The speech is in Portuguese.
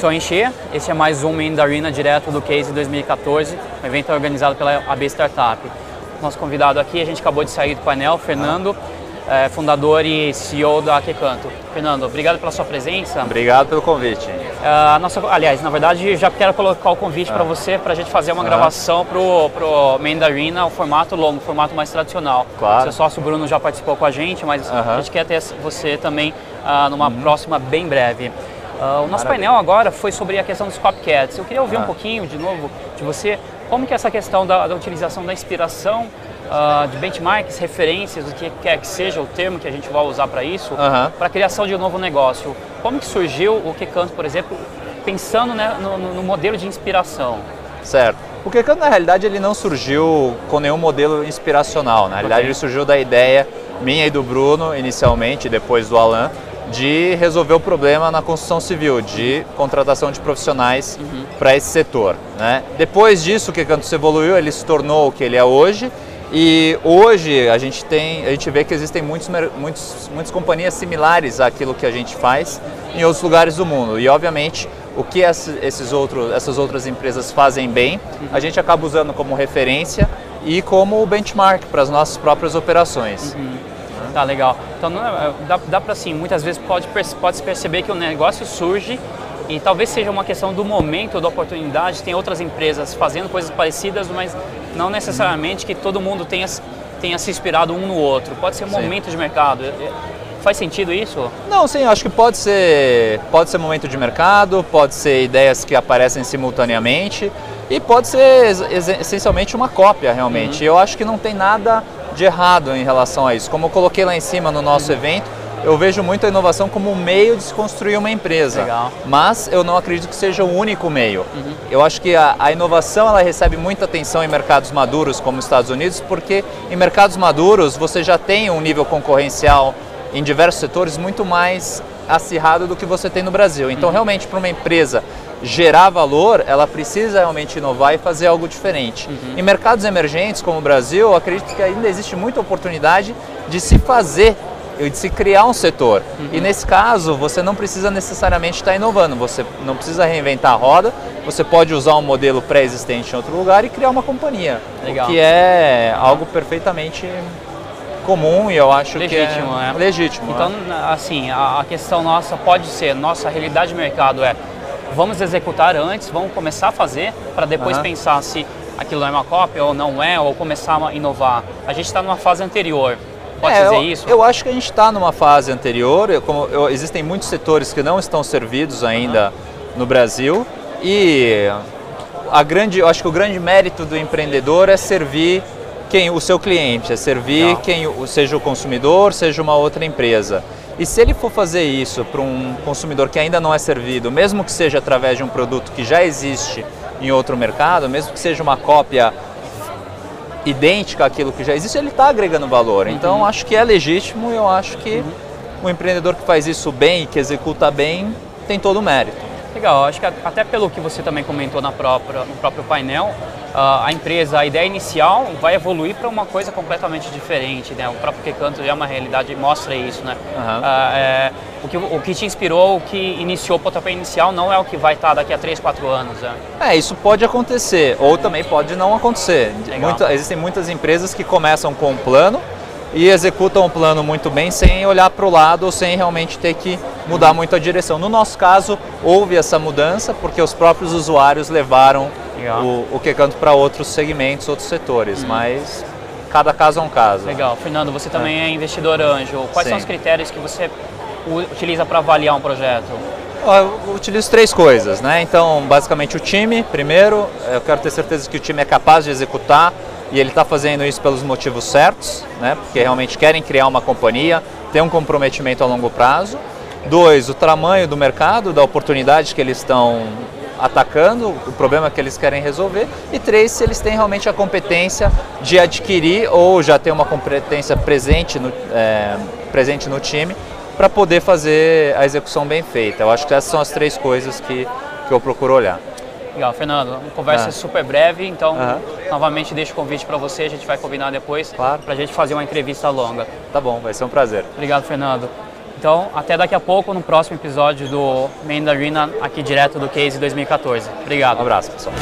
sou Encher, esse é mais um Main da Arena direto do Case 2014, um evento organizado pela AB Startup. Nosso convidado aqui, a gente acabou de sair do painel, Fernando, é, fundador e CEO da Aquecanto. Fernando, obrigado pela sua presença. Obrigado pelo convite. Uh, nossa, aliás, na verdade, já quero colocar o convite ah. para você para a gente fazer uma ah. gravação Main da Arena, o formato longo, o formato mais tradicional. Claro. Seu sócio Bruno já participou com a gente, mas a gente quer ter você também uh, numa uhum. próxima bem breve. Uh, o nosso Maravilha. painel agora foi sobre a questão dos copycats. Eu queria ouvir um pouquinho de novo de você, como que é essa questão da, da utilização da inspiração uh, de benchmarks, referências, o que quer que seja o termo que a gente vai usar para isso, uhum. para a criação de um novo negócio. Como que surgiu o Quecanto, por exemplo, pensando né, no, no, modelo de inspiração? Certo. O Quecanto, na realidade, ele não surgiu com nenhum modelo inspiracional. Na realidade, okay. ele surgiu da ideia minha e do Bruno, inicialmente, depois do Alan, de resolver o problema na construção civil, de contratação de profissionais uhum. para esse setor. Né? Depois disso, o Quecanto se evoluiu, ele se tornou o que ele é hoje e hoje a gente tem, a gente vê que existem muitos, muitos, muitas companhias similares àquilo que a gente faz em outros lugares do mundo. E obviamente o que esses outros, essas outras empresas fazem bem, a gente acaba usando como referência e como benchmark para as nossas próprias operações. Uhum. Tá legal. Então é, dá, dá para assim, muitas vezes pode pode se perceber que o negócio surge e talvez seja uma questão do momento, da oportunidade. Tem outras empresas fazendo coisas parecidas, mas não necessariamente que todo mundo tenha, tenha se inspirado um no outro. Pode ser um momento de mercado. É, é, faz sentido isso? Não, sim, acho que pode ser, pode ser momento de mercado, pode ser ideias que aparecem simultaneamente e pode ser essencialmente uma cópia realmente. Uhum. Eu acho que não tem nada de errado em relação a isso. Como eu coloquei lá em cima no nosso evento, eu vejo muito a inovação como um meio de se construir uma empresa. Legal. Mas eu não acredito que seja o único meio. Uhum. Eu acho que a, a, inovação ela recebe muita atenção em mercados maduros como os Estados Unidos, porque em mercados maduros você já tem um nível concorrencial em diversos setores muito mais acirrado do que você tem no Brasil. Então, uhum. realmente, para uma empresa gerar valor, ela precisa realmente inovar e fazer algo diferente. Uhum. Em mercados emergentes como o Brasil, eu acredito que ainda existe muita oportunidade de se fazer de se criar um setor. Uhum. E nesse caso, você não precisa necessariamente estar inovando, você não precisa reinventar a roda, você pode usar um modelo pré-existente em outro lugar e criar uma companhia. Legal. Que é algo perfeitamente comum e eu acho legítimo, que é né? legítimo. Então, é. assim, a questão nossa pode ser, nossa realidade de mercado é vamos executar antes, vamos começar a fazer para depois uhum. pensar se aquilo é uma cópia ou não é, ou começar a inovar. A gente está numa fase anterior. Pode é, dizer eu, isso? Eu acho que a gente está numa fase anterior, eu, como, eu, existem muitos setores que não estão servidos ainda uhum. no Brasil e a grande, eu acho que o grande mérito do empreendedor é servir quem o seu cliente, é servir Legal. quem seja o consumidor, seja uma outra empresa. E se ele for fazer isso para um consumidor que ainda não é servido, mesmo que seja através de um produto que já existe em outro mercado, mesmo que seja uma cópia idêntica àquilo que já existe, ele está agregando valor. Uhum. Então acho que é legítimo e eu acho que uhum. o empreendedor que faz isso bem, que executa bem, tem todo o mérito. Legal, acho que até pelo que você também comentou na própria, no próprio painel, uh, a empresa, a ideia inicial vai evoluir para uma coisa completamente diferente, né? O próprio Quecanto já é uma realidade mostra isso, né? Uhum. Uh, é, o, que, o que te inspirou, o que iniciou o pontapé inicial não é o que vai estar daqui a 3, 4 anos, né? É, isso pode acontecer, ou também pode não acontecer. Muita, existem muitas empresas que começam com um plano, e executam o plano muito bem sem olhar para o lado ou sem realmente ter que mudar muito a direção. No nosso caso, houve essa mudança porque os próprios usuários levaram Legal. o, o Quecanto para outros segmentos, outros setores, hum. mas cada caso é um caso. Legal. Fernando, você também é, é investidor anjo. Quais Sim. são os critérios que você utiliza para avaliar um projeto? Eu utilizo três coisas, né? Então, basicamente o time, primeiro, eu quero ter certeza que o time é capaz de executar e ele está fazendo isso pelos motivos certos, né? Porque realmente querem criar uma companhia, ter um comprometimento a longo prazo. Dois, o tamanho do mercado, da oportunidade que eles estão atacando, o problema que eles querem resolver, e três, se eles têm realmente a competência de adquirir ou já ter uma competência presente no, é, presente no time para poder fazer a execução bem feita. Eu acho que essas são as três coisas que, que eu procuro olhar. Legal, Fernando, uma conversa ah. super breve, então novamente deixo o convite para você, a gente vai combinar depois claro. para a gente fazer uma entrevista longa. Tá bom, vai ser um prazer. Obrigado, Fernando. Então, até daqui a pouco no próximo episódio do Mandarina, aqui direto do Case 2014. Obrigado. Um abraço, pessoal.